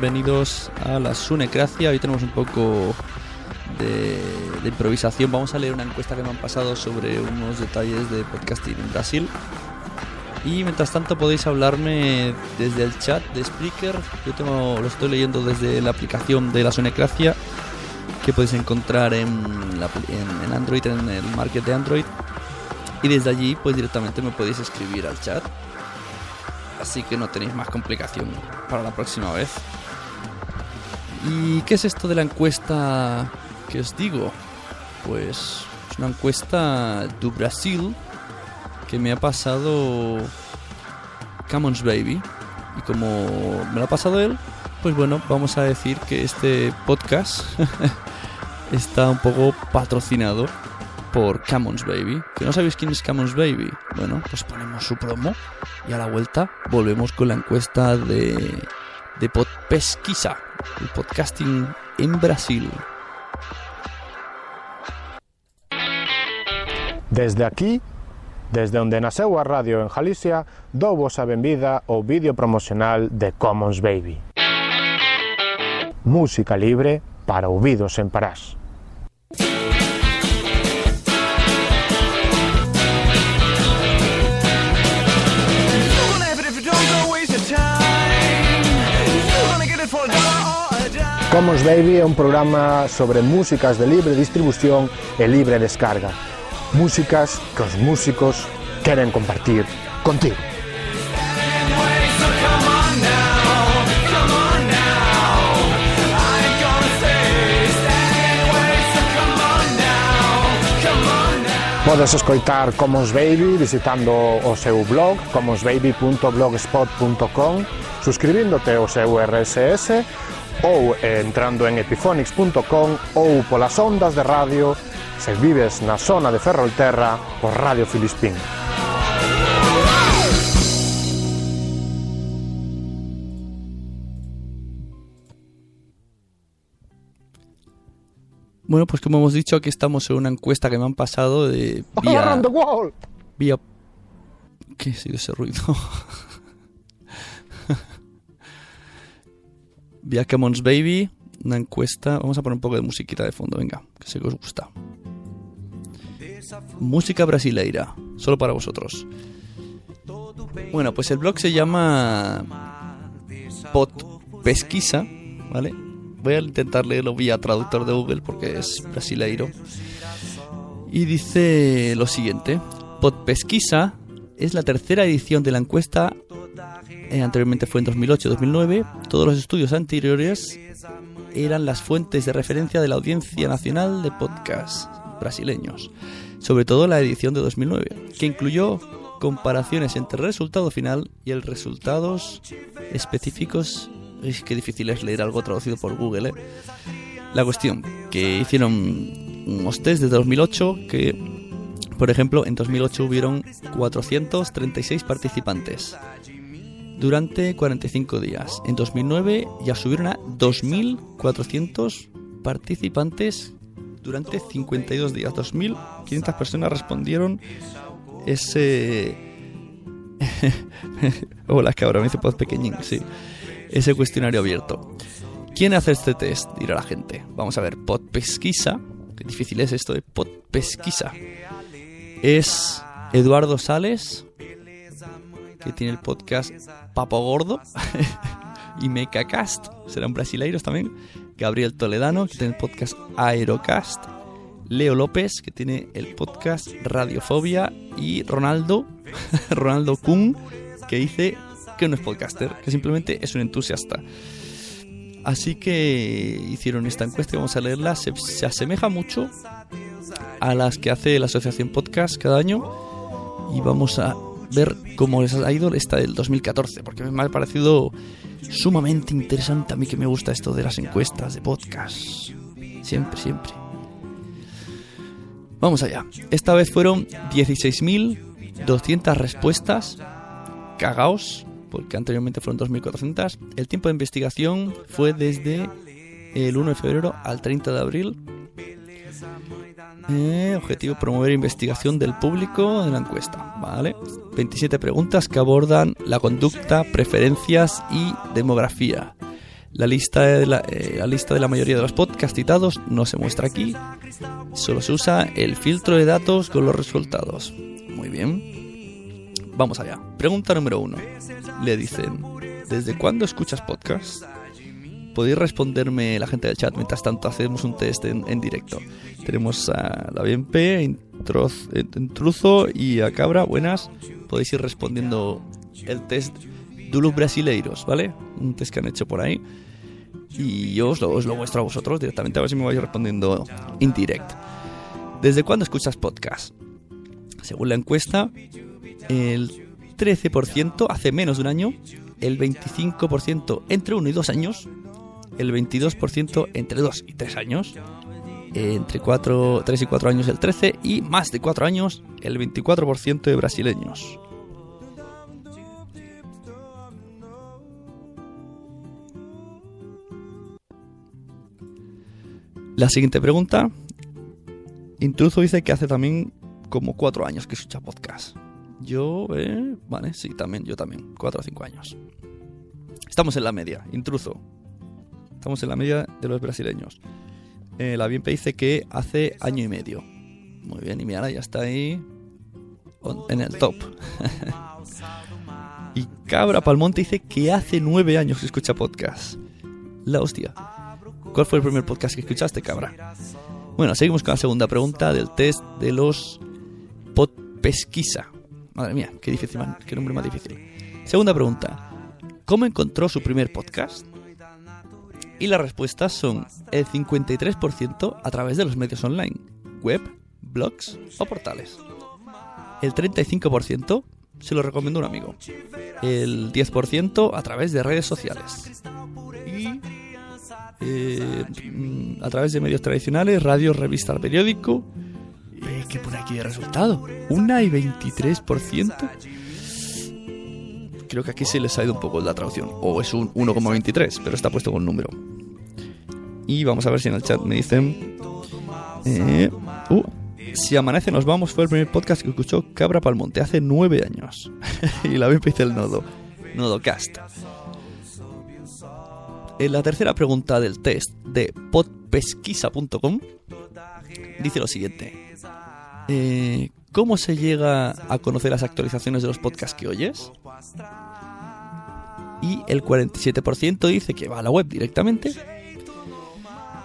Bienvenidos a la Sunecracia. Hoy tenemos un poco de, improvisación. Vamos a leer una encuesta que me han pasado sobre unos detalles de podcasting en Brasil. Y mientras tanto podéis hablarme desde el chat de Spreaker. Yo lo estoy leyendo desde la aplicación de la Sonecracia que podéis encontrar en- en Android, en el market de Android. Y desde allí pues directamente me podéis escribir al chat. Así que no tenéis más complicación para la próxima vez. ¿Y qué es esto de la encuesta que os digo? Pues es una encuesta de Brasil que me ha pasado Commons Baby. Y como me lo ha pasado él, pues bueno, vamos a decir que este podcast está un poco patrocinado por Commons Baby. ¿Que no sabéis quién es Commons Baby? Bueno, pues ponemos su promo y a la vuelta volvemos con la encuesta de, de Podpesquisa, el podcasting en Brasil. Desde aquí, desde onde naceu a radio en Galicia, dou vos a benvida ao vídeo promocional de Commons Baby. Música libre para ouvidos en Parás. Commons Baby é un programa sobre músicas de libre distribución e libre descarga. Músicas que os músicos queren compartir contigo. Podes escoitar Commons Baby visitando o seu blog commonsbaby.blogspot.com suscribíndote ao seu RSS ou entrando en epiphonics.com ou polas ondas de radio se vives na zona de Ferrolterra por Radio Filispín. Bueno, pues como hemos dicho, aquí estamos en una encuesta que me han pasado de vía... Vía... ¿Qué ha sido ese ruido? vía Commons Baby, una encuesta... Vamos a poner un poco de musiquita de fondo, venga, que sé que os gusta. Música brasileira, solo para vosotros. Bueno, pues el blog se llama Pot Pesquisa, ¿vale? Voy a intentar leerlo vía traductor de Google porque es brasileiro. Y dice lo siguiente: Pod Pesquisa es la tercera edición de la encuesta. Eh, anteriormente fue en 2008-2009. Todos los estudios anteriores eran las fuentes de referencia de la audiencia nacional de podcasts brasileños. Sobre todo la edición de 2009, que incluyó comparaciones entre el resultado final y el resultados específicos. Es que difícil es leer algo traducido por Google, ¿eh? La cuestión, que hicieron unos test desde 2008 que, por ejemplo, en 2008 hubieron 436 participantes durante 45 días. En 2009 ya subieron a 2.400 participantes durante 52 días. 2.500 personas respondieron ese... Hola, cabra, me dice pod pequeñín, sí. Ese cuestionario abierto. ¿Quién hace este test? Dirá la gente. Vamos a ver, Pod Pesquisa. Qué difícil es esto de Pod Pesquisa. Es Eduardo Sales, que tiene el podcast Papo Gordo. y Mecacast, serán brasileiros también. Gabriel Toledano, que tiene el podcast Aerocast. Leo López, que tiene el podcast Radiofobia. Y Ronaldo, Ronaldo Kuhn, que dice que no es podcaster, que simplemente es un entusiasta. Así que hicieron esta encuesta y vamos a leerla. Se, se asemeja mucho a las que hace la Asociación Podcast cada año. Y vamos a ver cómo les ha ido esta del 2014, porque me ha parecido sumamente interesante a mí que me gusta esto de las encuestas de podcast. Siempre, siempre. Vamos allá. Esta vez fueron 16.200 respuestas. Cagaos, porque anteriormente fueron 2.400. El tiempo de investigación fue desde el 1 de febrero al 30 de abril. Objetivo promover investigación del público de la encuesta, ¿vale? 27 preguntas que abordan la conducta, preferencias y demografía. La lista, de la, eh, la lista de la mayoría de los podcasts citados no se muestra aquí, solo se usa el filtro de datos con los resultados. Muy bien. Vamos allá. Pregunta número uno. Le dicen, ¿desde cuándo escuchas podcasts? Podéis responderme la gente del chat mientras tanto hacemos un test en, directo. Tenemos a la Introz- Intruzo y a Cabra. Buenas. Podéis ir respondiendo el test Dulus Brasileiros, ¿vale? Un test que han hecho por ahí. Y yo os lo, os lo muestro a vosotros directamente, a ver si me vais respondiendo en directo. ¿Desde cuándo escuchas podcast? Según la encuesta, el 13% hace menos de un año, el 25% entre 1 y 2 años, el 22% entre 2 y 3 años, entre 4, 3 y 4 años el 13% y más de 4 años el 24% de brasileños. La siguiente pregunta. Intruso dice que hace también como 4 años que escucha podcast. Yo, eh, vale, sí, también, yo también, 4 o 5 años. Estamos en la media, intruso. Estamos en la media de los brasileños. Eh, la BNP dice que hace año y medio. Muy bien, y Miara ya está ahí en el top. y Cabra Palmonte dice que hace nueve años que escucha podcast. La hostia. ¿Cuál fue el primer podcast que escuchaste, Cabra? Bueno, seguimos con la segunda pregunta del test de los pod pesquisa. Madre mía, qué difícil, qué nombre más difícil. Segunda pregunta. ¿Cómo encontró su primer podcast? Y las respuestas son el 53% a través de los medios online, web, blogs o portales. El 35% se lo recomiendo a un amigo. El 10% a través de redes sociales. Y eh, mm, a través de medios tradicionales, radio, revista, periódico Eh, ¿Qué pone aquí de resultado? Una y 23%. Creo que aquí se les ha ido un poco la traducción. O es un 1,23, pero está puesto con número. Y vamos a ver si en el chat me dicen... Eh, uh, si amanece nos vamos fue el primer podcast que escuchó Cabra Palmonte hace nueve años. y la vez el nodo. Nodocast. En la tercera pregunta del test de podpesquisa.com dice lo siguiente. Eh, ¿Cómo se llega a conocer las actualizaciones de los podcasts que oyes? Y el 47% dice que va a la web directamente.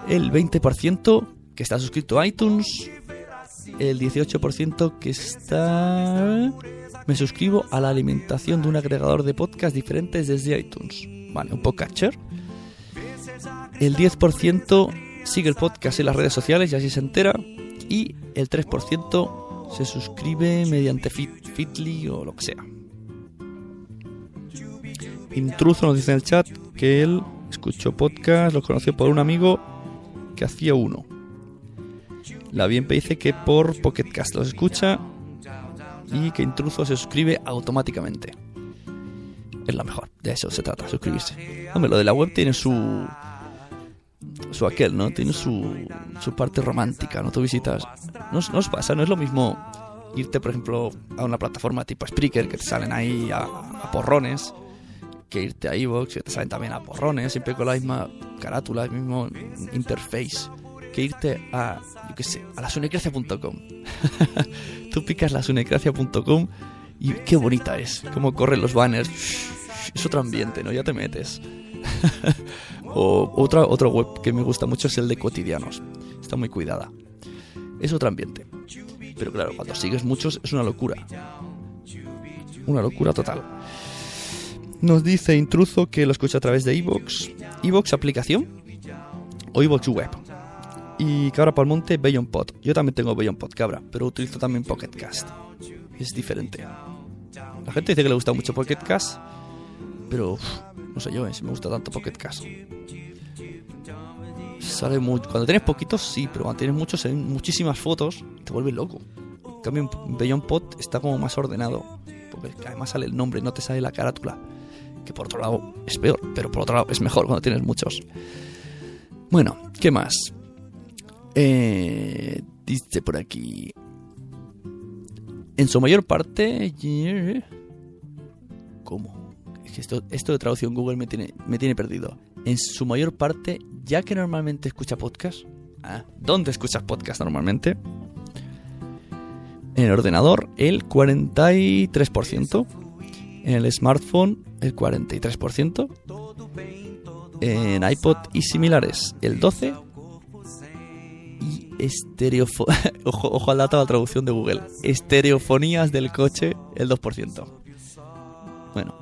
El 20% que está suscrito a iTunes. El 18% que está... Me suscribo a la alimentación de un agregador de podcasts diferentes desde iTunes. Vale, un podcatcher. El 10% sigue el podcast en las redes sociales y así se entera. Y el 3% se suscribe mediante Fit, Fitly o lo que sea. Intruso nos dice en el chat que él escuchó podcast, lo conoció por un amigo que hacía uno. La Bienpe dice que por Pocketcast los escucha y que Intruso se suscribe automáticamente. Es la mejor, de eso se trata, suscribirse. Hombre, lo de la web tiene su. su aquel, ¿no? Tiene su, su parte romántica, ¿no? Tú visitas. No, os pasa, no es lo mismo irte, por ejemplo, a una plataforma tipo Spreaker que te salen ahí a, porrones que irte a iVoox, que te salen también a porrones, siempre con la misma carátula, el mismo interface, que irte a, yo qué sé, a lasunecracia.com. Tú picas lasunecracia.com y qué bonita es, cómo corren los banners, es otro ambiente, ¿no? Ya te metes. o otra, otra web que me gusta mucho es el de cotidianos, está muy cuidada. Es otro ambiente. Pero claro, cuando sigues muchos es una locura. Una locura total. Nos dice Intruso que lo escucha a través de iVoox. iVoox aplicación o iVoox web. Y Cabra Palmonte, Beyond Pod. Yo también tengo Beyond Pod, Cabra, pero utilizo también Pocket Cast. Es diferente. La gente dice que le gusta mucho Pocket Cast, pero no sé yo, eh, si me gusta tanto Pocket Cast. Sale muy, cuando tienes poquitos, sí, pero cuando tienes muchos, hay muchísimas fotos, te vuelves loco. En cambio, en Beyond Pod está como más ordenado, porque además sale el nombre, no te sale la carátula que por otro lado es peor, pero por otro lado es mejor cuando tienes muchos. Bueno, ¿qué más? Eh, dice por aquí. En su mayor parte. ¿Cómo? Es que esto, esto de traducción Google me tiene, me tiene perdido. En su mayor parte, ya que normalmente escucha podcast. Ah, ¿Dónde escuchas podcast normalmente? En el ordenador, el 43%. En el smartphone, el 43%. En iPod y similares, el 12%. Y estereofo ojo, ojo al dato de la traducción de Google. Estereofonías del coche, el 2%. Bueno,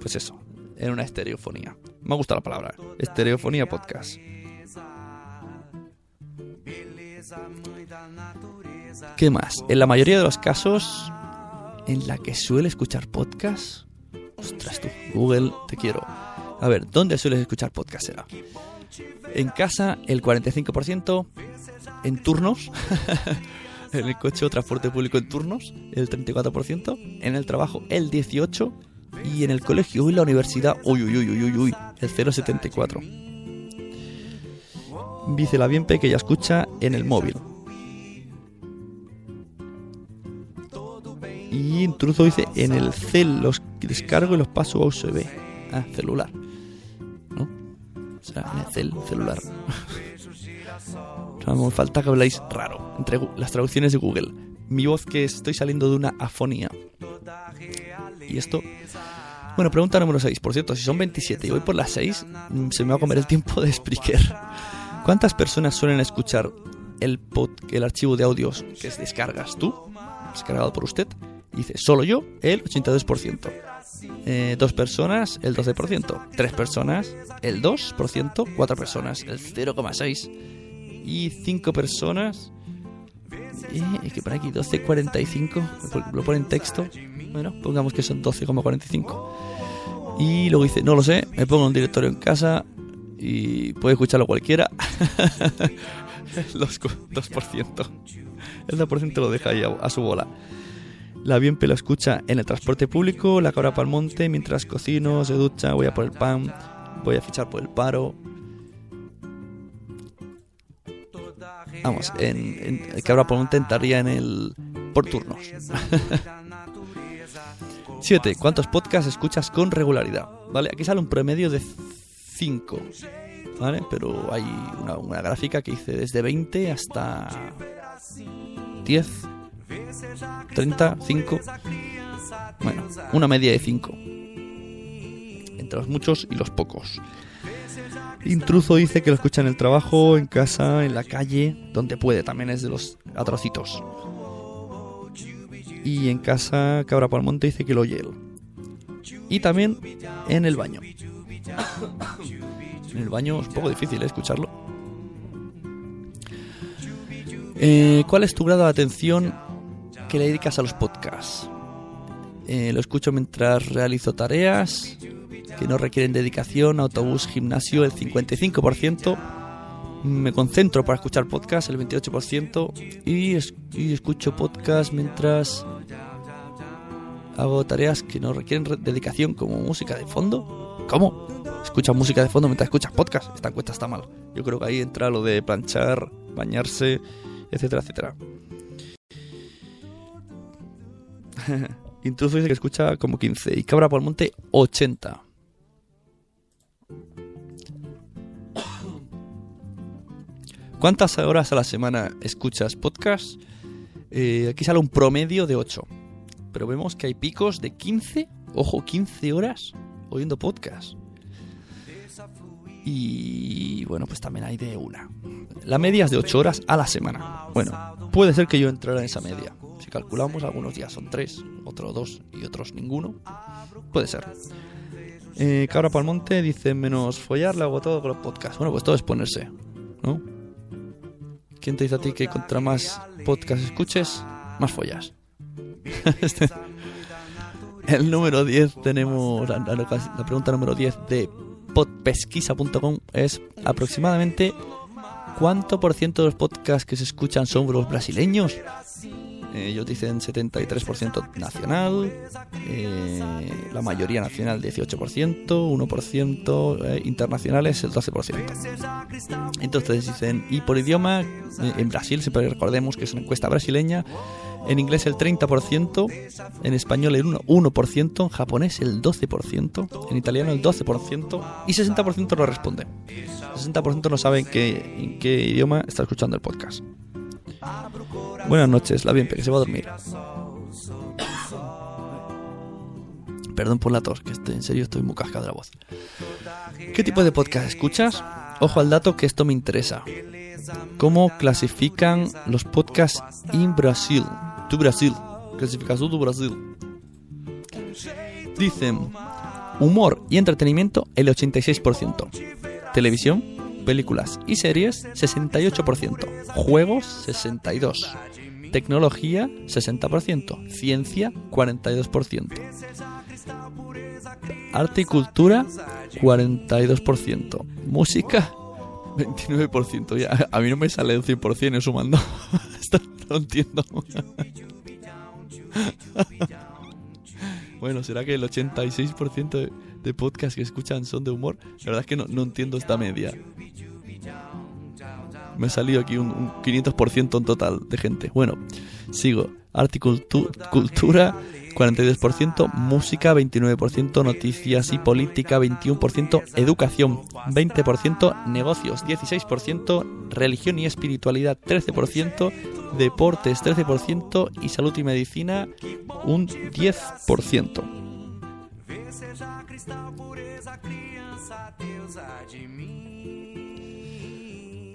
pues eso. En una estereofonía. Me gusta la palabra. Estereofonía podcast. ¿Qué más? En la mayoría de los casos en la que suele escuchar podcast. Ostras tú, Google, te quiero. A ver, ¿dónde sueles escuchar podcast será? En casa el 45%, en turnos, en el coche o transporte público en turnos el 34%, en el trabajo el 18% y en el colegio y la universidad, uy, uy, uy, uy, uy, el 0,74%. Dice la bien que ya escucha en el móvil. Y Intruso dice en el cel los descargo y los paso a USB. Ah, celular. ¿No? O sea, en el cel, celular. no, falta que habláis raro. Entre las traducciones de Google. Mi voz que estoy saliendo de una afonía. Y esto... Bueno, pregunta número 6. Por cierto, si son 27 y voy por las 6, se me va a comer el tiempo de Spreaker. ¿Cuántas personas suelen escuchar el, pod, el archivo de audios que descargas tú? Descargado por usted. Dice, solo yo, el 82%. Eh, dos personas, el 12%. Tres personas, el 2%. Cuatro personas, el 0,6%. Y cinco personas... Eh, que pone aquí 12,45. Lo pone en texto. Bueno, pongamos que son 12,45. Y luego dice, no lo sé, me pongo un directorio en casa y puede escucharlo cualquiera. El 2, 2%. El 2% lo deja ahí a, su bola. La Bienpe lo escucha en el transporte público, la cabra pa'l monte, mientras cocino, se ducha, voy a por el pan, voy a fichar por el paro. Vamos, en, en pa'l monte entraría en el por turnos. 7. ¿Cuántos podcasts escuchas con regularidad? Vale, aquí sale un promedio de 5. ¿Vale? Pero hay una, una gráfica que dice desde 20 hasta 10, 30, 5. Bueno, una media de 5. Entre los muchos y los pocos. Intruso dice que lo escucha en el trabajo, en casa, en la calle, donde puede. También es de los atrocitos. Y en casa, Cabra Palmonte dice que lo oye él. Y también en el baño. en el baño es un poco difícil ¿eh? escucharlo. Eh, ¿Cuál es tu grado de atención que le dedicas a los podcasts? Eh, lo escucho mientras realizo tareas que no requieren dedicación, autobús, gimnasio, el 55%. Me concentro para escuchar podcast, el 28%. Y, y escucho podcast mientras hago tareas que no requieren re- dedicación, como música de fondo. ¿Cómo? Escuchas música de fondo mientras escuchas podcast. Esta encuesta está mal. Yo creo que ahí entra lo de planchar, bañarse, etcétera, etcétera. Intruso dice que escucha como 15 y Cabra por Monte 80. ¿Cuántas horas a la semana escuchas podcast? Eh, aquí sale un promedio de 8. Pero vemos que hay picos de 15, ojo, 15 horas oyendo podcast. Y bueno, pues también hay de una. La media es de 8 horas a la semana. Bueno, puede ser que yo entrara en esa media. Si calculamos, algunos días son 3, otros 2 y otros ninguno. Puede ser. Eh, Cabra Palmonte dice menos follar, le hago todo con los podcasts. Bueno, pues todo es ponerse, ¿no? ¿Quién te dice a ti que contra más podcast escuches, más follas? Este- El número 10 tenemos, la, pregunta número 10 de podpesquisa.com es aproximadamente ¿cuánto por ciento de los podcasts que se escuchan son los brasileños? Eh, ellos dicen 73% nacional, eh, la mayoría nacional 18%, 1% eh, internacionales el 12%. Entonces dicen, y por idioma, eh, en Brasil, siempre recordemos que es una encuesta brasileña, en inglés el 30%, en español el 1%, 1%, en japonés el 12%, en italiano el 12% y 60% no responde. 60% no saben en qué idioma está escuchando el podcast. Buenas noches, la bien, que se va a dormir. Perdón por la tos, que estoy, en serio estoy muy cascado de la voz. ¿Qué tipo de podcast escuchas? Ojo al dato que esto me interesa. ¿Cómo clasifican los podcasts en Brasil? Tu Brasil. Clasificación tu Brasil. Dicen humor y entretenimiento el 86%. Televisión, películas y series 68%. Juegos 62%. Tecnología 60%. Ciencia 42%. Arte y cultura 42%. Música 29%. Ya, a mí no me sale el 100% sumando. Esto no entiendo. bueno, ¿será que el 86% de, podcasts que escuchan son de humor? La verdad es que no, no entiendo esta media. Me ha salido aquí un, un 500% en total de gente. Bueno, sigo. Arte y cultu- cultura 42%, música 29%, noticias y política 21%, educación 20%, negocios 16%, religión y espiritualidad 13%, deportes 13% y salud y medicina un 10%.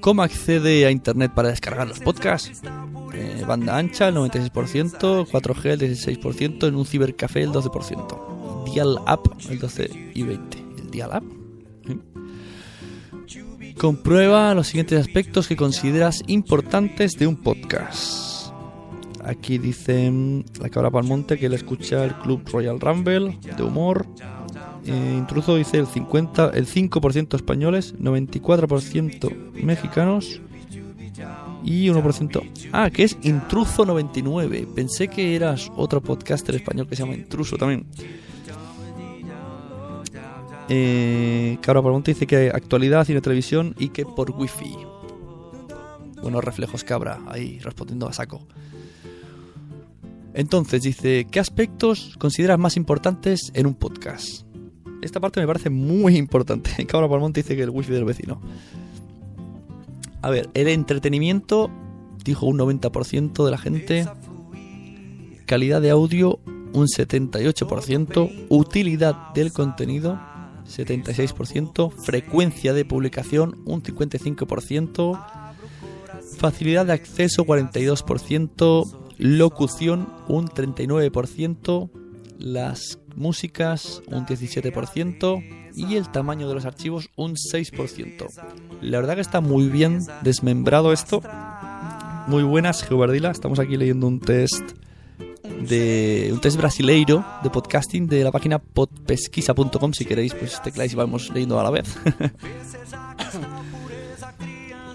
¿Cómo accede a internet para descargar los podcasts? Eh, banda ancha el 96%, 4G el 16%, en un cibercafé el 12%. Dial Up el 12 y 20. ¿El Dial Up? ¿Eh? Comprueba los siguientes aspectos que consideras importantes de un podcast. Aquí dice mm, la cabra Palmonte que él escucha el Club Royal Rumble de humor. Eh, intruso dice el 50, el 5% españoles, 94% mexicanos Y 1%. Ah, que es Intruso99. Pensé que eras otro podcaster español que se llama Intruso también. Eh, Cabra Palmonte dice que actualidad, cine, televisión y que por wifi. Buenos reflejos, Cabra, ahí respondiendo a saco. Entonces dice, ¿qué aspectos consideras más importantes en un podcast? Esta parte me parece muy importante. Cabra Palmonte dice que el wifi del vecino. A ver, el entretenimiento, dijo un 90% de la gente. Calidad de audio, un 78%. Utilidad del contenido, 76%. Frecuencia de publicación, un 55%. Facilidad de acceso, 42%. Locución, un 39%. Las músicas, un 17%. Y el tamaño de los archivos, un 6%. La verdad que está muy bien desmembrado esto. Muy buenas, Geobardila. Estamos aquí leyendo un test de un test brasileiro de podcasting de la página podpesquisa.com si queréis pues tecláis y vamos leyendo a la vez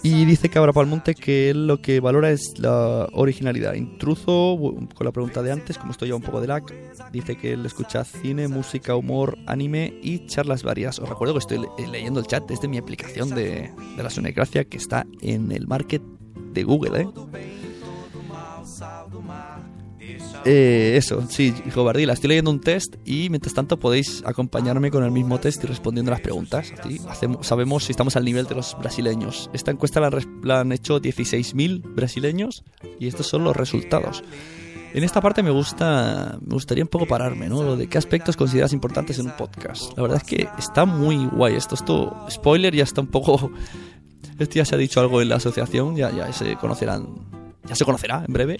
y dice Cabra Palmonte que él lo que valora es la originalidad intruso con la pregunta de antes como estoy ya un poco de lag dice que él escucha cine música humor anime y charlas varias os recuerdo que estoy le leyendo el chat desde mi aplicación de, de la Sonecracia que está en el market de Google ¿eh? Eh, eso, sí, hijo Bardila, estoy leyendo un test y mientras tanto podéis acompañarme con el mismo test y respondiendo las preguntas. Así hacemos, sabemos si estamos al nivel de los brasileños. Esta encuesta la, la han hecho 16.000 brasileños y estos son los resultados. En esta parte me gusta, me gustaría un poco pararme, ¿no? Lo de qué aspectos consideras importantes en un podcast. La verdad es que está muy guay esto. Esto, spoiler, ya está un poco. Esto ya se ha dicho algo en la asociación, ya, ya se conocerán, ya se conocerá en breve.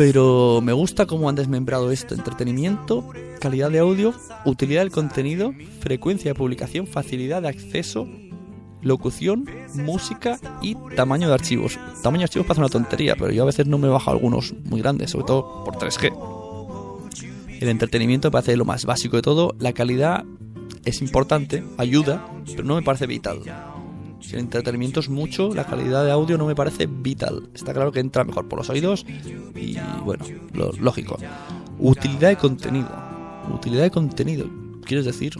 Pero me gusta cómo han desmembrado esto. Entretenimiento, calidad de audio, utilidad del contenido, frecuencia de publicación, facilidad de acceso, locución, música y tamaño de archivos. Tamaño de archivos parece una tontería, pero yo a veces no me bajo algunos muy grandes, sobre todo por 3G. El entretenimiento me parece lo más básico de todo. La calidad es importante, ayuda, pero no me parece vital. El entretenimiento es mucho, la calidad de audio no me parece vital. Está claro que entra mejor por los oídos y bueno, lo lógico. Utilidad de contenido. Utilidad de contenido. ¿Quieres decir?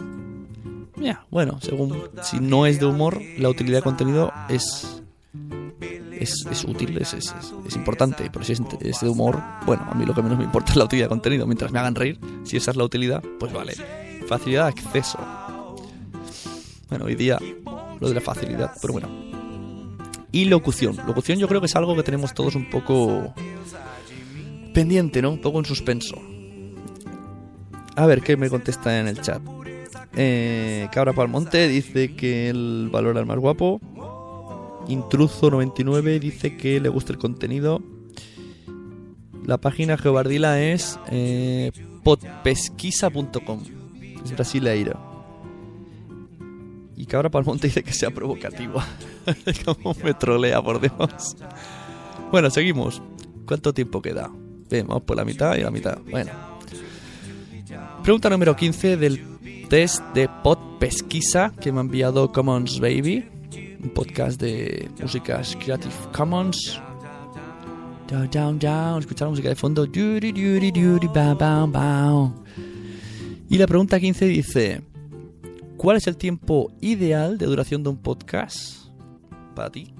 Ya, bueno, según si no es de humor, la utilidad de contenido es es, es útil, es, es, es, importante, pero si es, de humor, bueno, a mí lo que menos me importa es la utilidad de contenido. Mientras me hagan reír, si esa es la utilidad, pues vale. Facilidad de acceso. Bueno, hoy día lo de la facilidad, pero bueno. Y locución. Locución yo creo que es algo que tenemos todos un poco pendiente, ¿no? Un poco en suspenso. A ver qué me contesta en el chat. Eh, Cabra Palmonte dice que el valor al más guapo. Intruso99 dice que le gusta el contenido. La página Geobardila es eh, podpesquisa.com. Es brasileira. Y Cabra Palmonte dice que sea provocativo. Como me trolea, por Dios. Bueno, seguimos. ¿Cuánto tiempo queda? vamos por la mitad y la mitad. Bueno. Pregunta número 15 del test de Pod Pesquisa que me ha enviado Commons Baby. Un podcast de músicas Creative Commons. Down, down, down. Escuchar música de fondo. Y la pregunta 15 dice... ¿Cuál es el tiempo ideal de duración de un podcast para ti?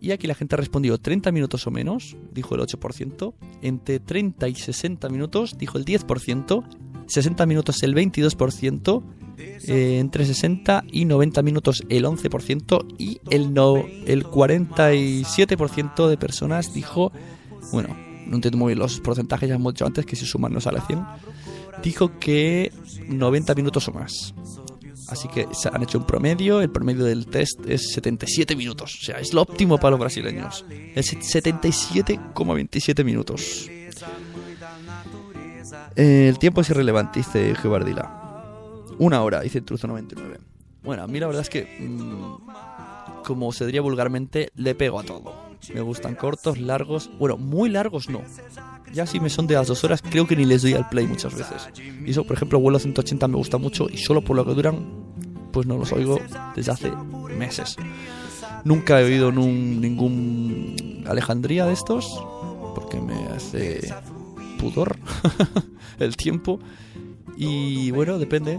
Y aquí la gente ha respondido 30 minutos o menos, dijo el 8%, entre 30 y 60 minutos, dijo el 10%, 60 minutos el 22%, eh, entre 60 y 90 minutos el 11% y el, no, el 47% de personas dijo, bueno, no entiendo muy bien los porcentajes, ya hemos dicho antes que si suman no sale 100, dijo que 90 minutos o más. Así que han hecho un promedio, el promedio del test es 77 minutos, o sea, es lo óptimo para los brasileños. Es 77,27 minutos. El tiempo es irrelevante, dice Gebardila. Una hora, dice Truzo 99. Bueno, a mí la verdad es que, mm, como se diría vulgarmente, le pego a todo. Me gustan cortos, largos, bueno, muy largos no. Ya si me son de las dos horas, creo que ni les doy al play muchas veces. Y eso, por ejemplo, vuelo 180 me gusta mucho y solo por lo que duran, pues no los oigo desde hace meses. Nunca he oído nun- ningún Alejandría de estos, porque me hace pudor el tiempo. Y bueno, depende.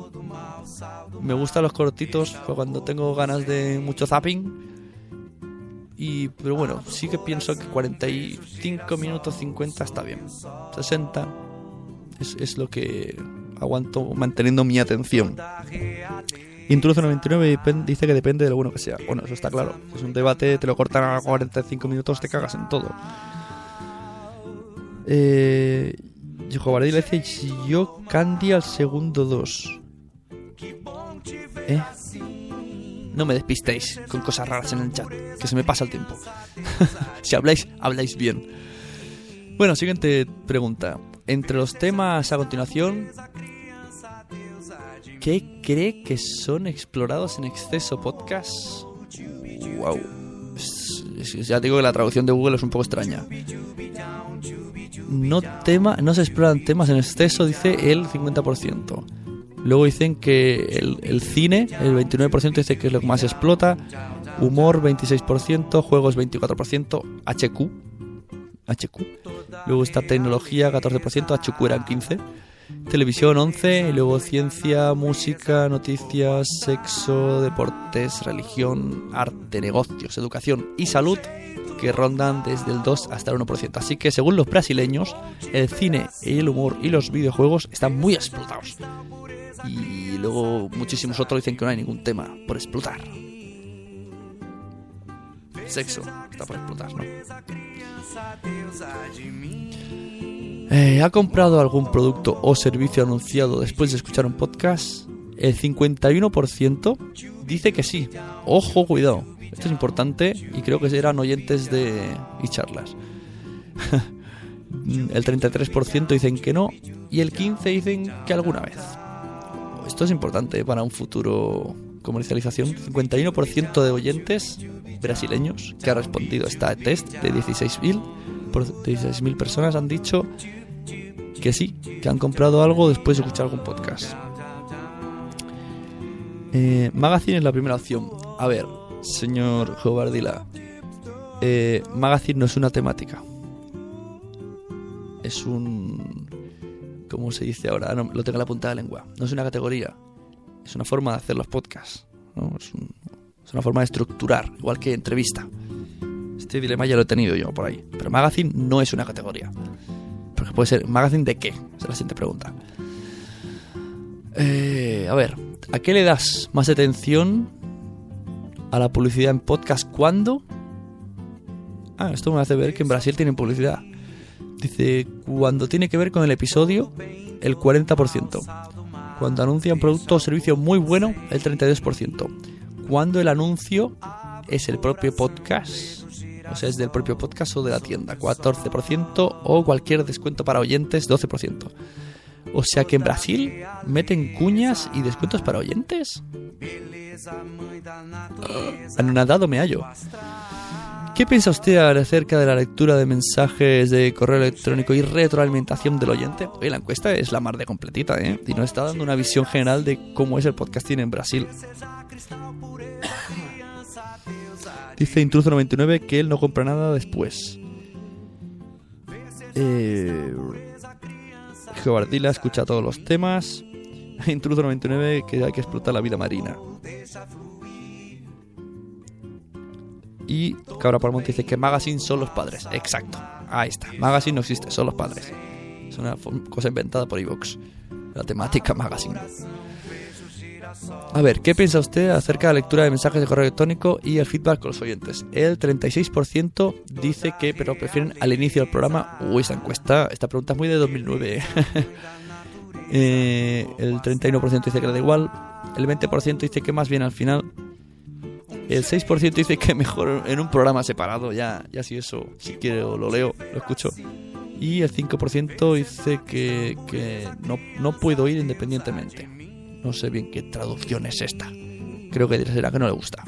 Me gustan los cortitos cuando tengo ganas de mucho zapping. Y, pero bueno, sí que pienso que 45 minutos 50 está bien. 60 es, es lo que aguanto manteniendo mi atención. Intruso 99 depen- dice que depende de lo bueno que sea. Bueno, eso está claro. Es un debate, te lo cortan a 45 minutos, te cagas en todo. Eh, Yojo Bardila dice: "Si Yo Candy al segundo 2. ¿Eh? No me despistéis con cosas raras en el chat, que se me pasa el tiempo. si habláis, habláis bien. Bueno, siguiente pregunta. Entre los temas a continuación, ¿qué cree que son explorados en exceso podcast? Wow. Ya digo que la traducción de Google es un poco extraña. No, tema, no se exploran temas en exceso, dice el 50%. Luego dicen que el, el cine, el 29% dice que es lo que más explota. Humor, 26%. Juegos, 24%. HQ. HQ. Luego está tecnología, 14%. HQ eran 15%. Televisión, 11%. Y luego ciencia, música, noticias, sexo, deportes, religión, arte, negocios, educación y salud que rondan desde el 2 hasta el 1%. Así que según los brasileños, el cine, el humor y los videojuegos están muy explotados. Y luego muchísimos otros dicen que no hay ningún tema por explotar. Sexo está por explotar, ¿no? Eh, ¿Ha comprado algún producto o servicio anunciado después de escuchar un podcast? El 51% dice que sí. Ojo, cuidado. Esto es importante y creo que eran oyentes de y charlas. el 33% dicen que no y el 15% dicen que alguna vez. Esto es importante para un futuro comercialización. 51% de oyentes brasileños que ha respondido a este test de 16.000 por 16.000 personas han dicho que sí, que han comprado algo después de escuchar algún podcast. Eh, Magazine es la primera opción. A ver, señor Jovardila, eh, Magazine no es una temática. Es un... ¿Cómo se dice ahora? No, lo tengo en la punta de la lengua. No es una categoría. Es una forma de hacer los podcasts. es una forma de estructurar, igual que entrevista. Este dilema ya lo he tenido yo por ahí. Pero Magazine no es una categoría. Porque puede ser, ¿Magazine de qué? Esa es la siguiente pregunta. Eh, a ver, ¿a qué le das más atención a la publicidad en podcast cuando? Ah, esto me hace ver que en Brasil tienen publicidad. Dice, cuando tiene que ver con el episodio, el 40%. Cuando anuncia un producto o servicio muy bueno, el 32%. Cuando el anuncio es el propio podcast, o sea, es del propio podcast o de la tienda, 14%. O cualquier descuento para oyentes, 12%. O sea que en Brasil meten cuñas y descuentos para oyentes. Anonadado me hallo. ¿Qué piensa usted acerca de la lectura de mensajes de correo electrónico y retroalimentación del oyente? Oye, la encuesta es la mar de completita, ¿eh? Y nos está dando una visión general de cómo es el podcasting en Brasil. Dice Intruso99 que él no compra nada después. Eh, Geobardila escucha todos los temas. Intruso99 que hay que explotar la vida marina. Y Cabra Palmonte dice que Magazine son los padres. Exacto. Ahí está. Magazine no existe, son los padres. Es una cosa inventada por Evox. La temática Magazine. A ver, ¿qué piensa usted acerca de la lectura de mensajes de correo electrónico y el feedback con los oyentes? El 36% dice que, pero prefieren al inicio del programa. Uy, esta encuesta, esta pregunta es muy de 2009. Eh, el 31% dice que le da igual. El 20% dice que más bien al final. El 6% dice que mejor en un programa separado. Ya, ya si eso, si quiero lo leo, lo escucho. Y el 5% dice que, que no, no puedo ir independientemente. No sé bien qué traducción es esta. Creo que será que no le gusta.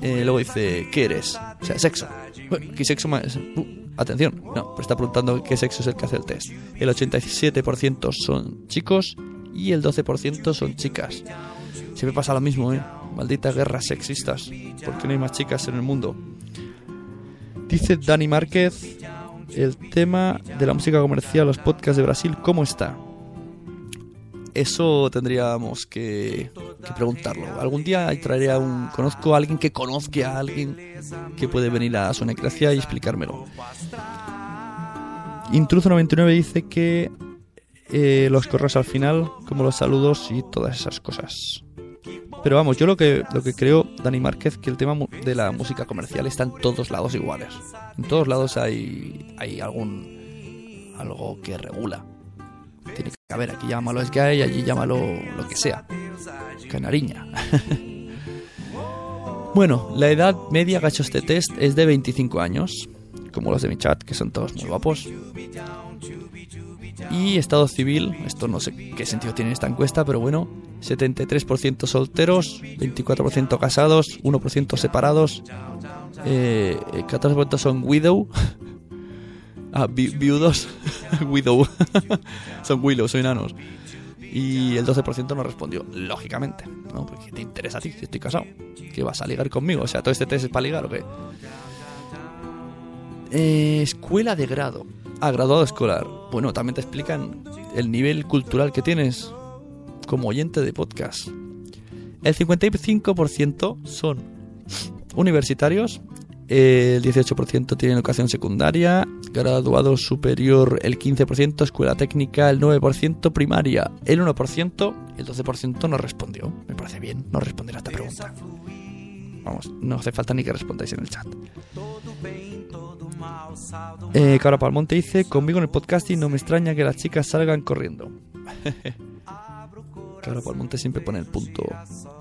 Eh, luego dice, ¿qué eres? O sea, sexo. ¿Qué sexo más? Uh, atención, no, pero está preguntando qué sexo es el que hace el test. El 87% son chicos y el 12% son chicas. Siempre pasa lo mismo, ¿eh? Malditas guerras sexistas. porque no hay más chicas en el mundo? Dice Dani Márquez, el tema de la música comercial, los podcasts de Brasil, ¿cómo está? Eso tendríamos que, preguntarlo. Algún día traeré a un. Conozco a alguien que conozca a alguien que puede venir a Sonecracia y explicármelo. Intruso99 dice que eh, los correos al final, como los saludos y todas esas cosas. Pero vamos, yo lo que, lo que creo, Dani Márquez, que el tema de la música comercial está en todos lados iguales. En todos lados hay, hay algún algo que regula. Tiene que haber, aquí llámalo gay, allí llámalo lo que sea. Canariña. bueno, la edad media que ha hecho este test es de 25 años, como los de mi chat, que son todos muy guapos. Y estado civil, esto no sé qué sentido tiene esta encuesta, pero bueno, 73% solteros, 24% casados, 1% separados, eh, 14% son widow, ah, viudos, widow, son willows, son enanos. Y el 12% no respondió, lógicamente, ¿no? Porque te interesa a ti si estoy casado. ¿Qué vas a ligar conmigo? O sea, todo este test es para ligar o qué. Eh, escuela de grado. Ah, graduado escolar. Bueno, también te explican el nivel cultural que tienes como oyente de podcast. El 55% son universitarios, el 18% tiene educación secundaria, graduado superior el 15%, escuela técnica el 9%, primaria el 1%, el 12% no respondió. Me parece bien no responder a esta pregunta. Vamos, no hace falta ni que respondáis en el chat. Eh, Cara Palmonte dice, conmigo en el podcasting no me extraña que las chicas salgan corriendo. Cara Palmonte siempre pone el punto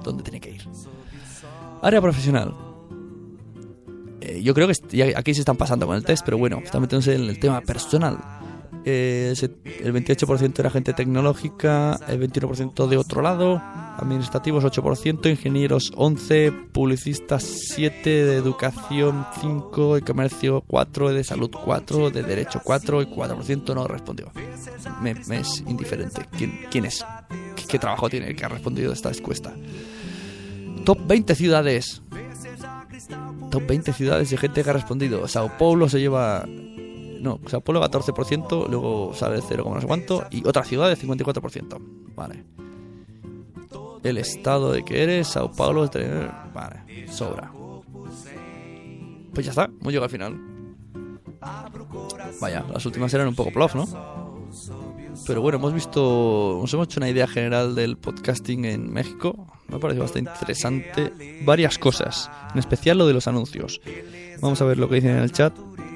donde tiene que ir. Área profesional. Eh, yo creo que aquí se están pasando con el test, pero bueno, están metiéndose en el tema personal. Eh, el 28% era gente tecnológica, el 21% de otro lado, administrativos 8%, ingenieros 11%, publicistas 7%, de educación 5%, de comercio 4%, de salud 4%, de derecho 4% y 4% no respondió. Me, es indiferente. ¿Quién, quién es? ¿Qué, trabajo tiene el que ha respondido esta encuesta? Top 20 ciudades. Top 20 ciudades y gente que ha respondido. Sao Paulo se lleva no, Sao Paulo 14%, luego sale 0, no sé cuánto, y otra ciudad de 54%. Vale. El estado de que eres, Sao Paulo, vale, sobra. Pues ya está, hemos llegado al final. Vaya, las últimas eran un poco plof, ¿no? Pero bueno, hemos visto, nos hemos hecho una idea general del podcasting en México. Me ha parecido bastante interesante varias cosas, en especial lo de los anuncios. Vamos a ver lo que dicen en el chat.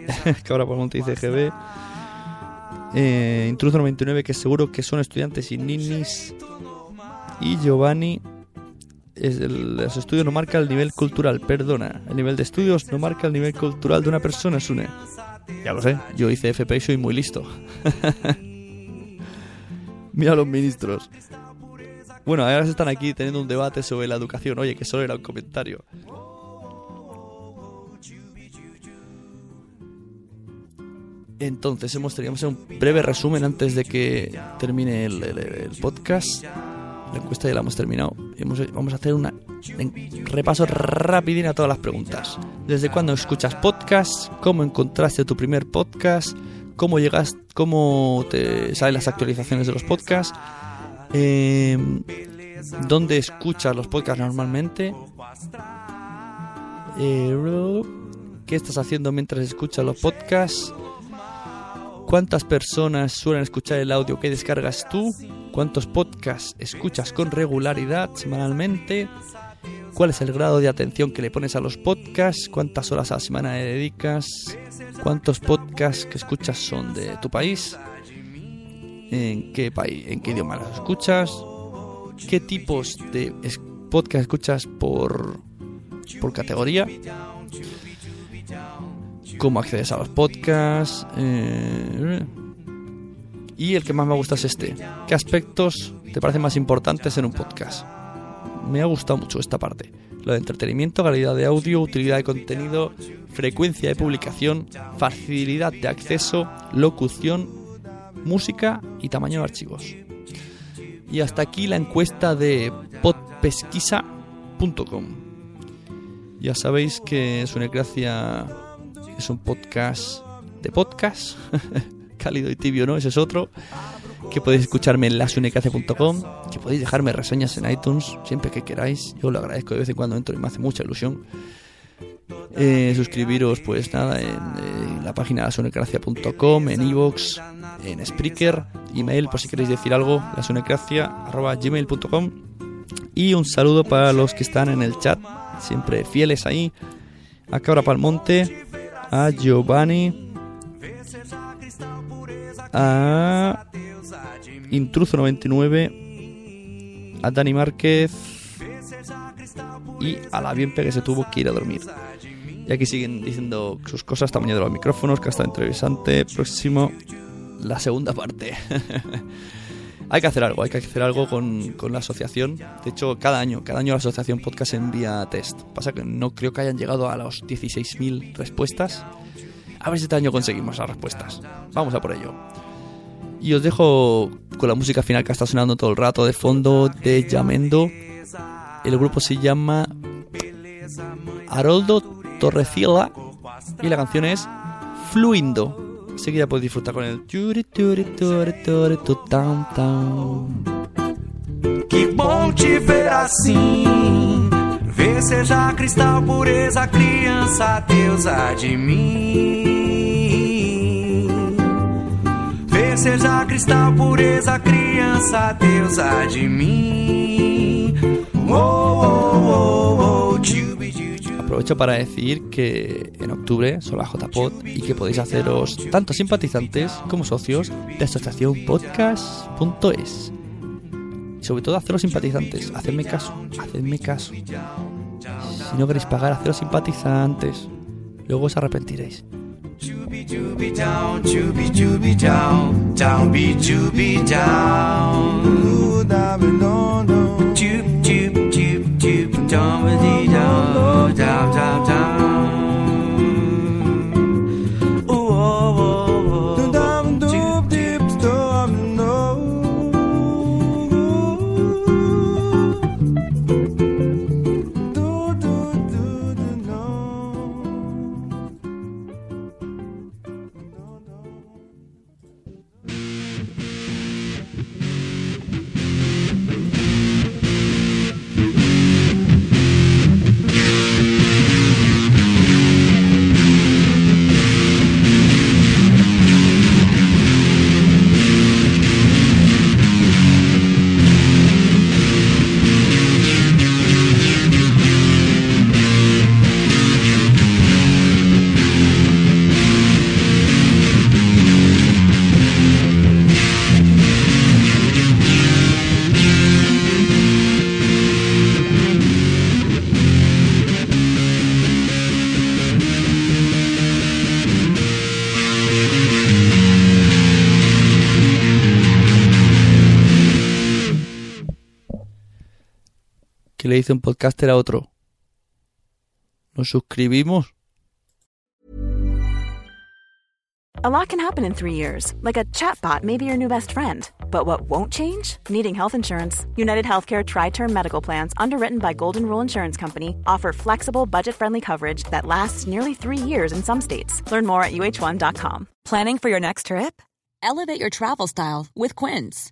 que ahora por monte dice GB. Eh, Intruso 99, que seguro que son estudiantes y ninis. Y Giovanni. Es el, los estudios no marca el nivel cultural, perdona. El nivel de estudios no marca el nivel cultural de una persona, Sune. Ya lo sé, yo hice FP y soy muy listo. Mira los ministros. Bueno, ahora están aquí teniendo un debate sobre la educación. Oye, que solo era un comentario. Entonces, hemos tenido un breve resumen antes de que termine el, podcast. La encuesta ya la hemos terminado. vamos a hacer un repaso rapidín a todas las preguntas. ¿Desde cuándo escuchas podcast? ¿Cómo encontraste tu primer podcast? ¿Cómo llegas? ¿Cómo te salen las actualizaciones de los podcasts? Em, ¿Dónde escuchas los podcasts normalmente? Eh, ¿Qué estás haciendo mientras escuchas los podcasts? ¿Cuántas personas suelen escuchar el audio que descargas tú? ¿Cuántos podcasts escuchas con regularidad semanalmente? ¿Cuál es el grado de atención que le pones a los podcasts? ¿Cuántas horas a la semana le dedicas? ¿Cuántos podcasts que escuchas son de tu país? ¿En qué país, en qué idioma los escuchas? ¿Qué tipos de podcasts escuchas por por categoría? cómo accedes a los podcasts. Eh, y el que más me gusta es este. ¿Qué aspectos te parecen más importantes en un podcast? Me ha gustado mucho esta parte. Lo de entretenimiento, calidad de audio, utilidad de contenido, frecuencia de publicación, facilidad de acceso, locución, música y tamaño de archivos. Y hasta aquí la encuesta de podcast pesquisa.com. Ya sabéis que Sunecracia es un podcast de podcast, cálido y tibio, ¿no? Ese es otro. Que podéis escucharme en lasunecracia.com, que podéis dejarme reseñas en iTunes siempre que queráis. Yo lo agradezco de vez en cuando entro y me hace mucha ilusión. Eh, suscribiros, pues nada, en, eh, la página lasunecracia.com, en iVoox, en Spreaker, email por si queréis decir algo, lasunecracia.gmail.com y un saludo para los que están en el chat, siempre fieles ahí, a Cabra Palmonte, a Giovanni, a Intruso99, a Dani Márquez y a la bien que se tuvo que ir a dormir. Y aquí siguen diciendo sus cosas, tamaño de los micrófonos, que ha estado. Próximo, la segunda parte. hay que hacer algo, hay que hacer algo con, con, la asociación. De hecho, cada año, cada año la asociación podcast envía test. Pasa que no creo que hayan llegado a los 16.000 respuestas. A ver si este año conseguimos las respuestas. Vamos a por ello. Y os dejo con la música final que está sonando todo el rato de fondo de Yamendo. El grupo se llama Haroldo Torrecilla y la canción es Fluindo. Así que ya podéis disfrutar con el Que bom te ver assim. Ver seja cristal, pureza, criança, deusa de mim. Seja cristal, pureza, criança, deusa de mim. Oh, oh, oh. Aprovecho para decir que en octubre son la JPod y que podéis haceros tanto simpatizantes como socios de asociacionpodcast.es. Y sobre todo haceros simpatizantes, hacedme caso, hacedme caso. Si no queréis pagar, haceros simpatizantes. Luego os arrepentiréis. Chubby chubby down, chubby chubby down, down be chubby down. Chub chub chub chub down be down, down down down. Dice un podcaster a otro. ¿Nos suscribimos? A lot can happen in three years, like a chatbot may be your new best friend. But what won't change? Needing health insurance. United Healthcare Tri Term Medical Plans, underwritten by Golden Rule Insurance Company, offer flexible, budget friendly coverage that lasts nearly three years in some states. Learn more at uh1.com. Planning for your next trip? Elevate your travel style with Quince.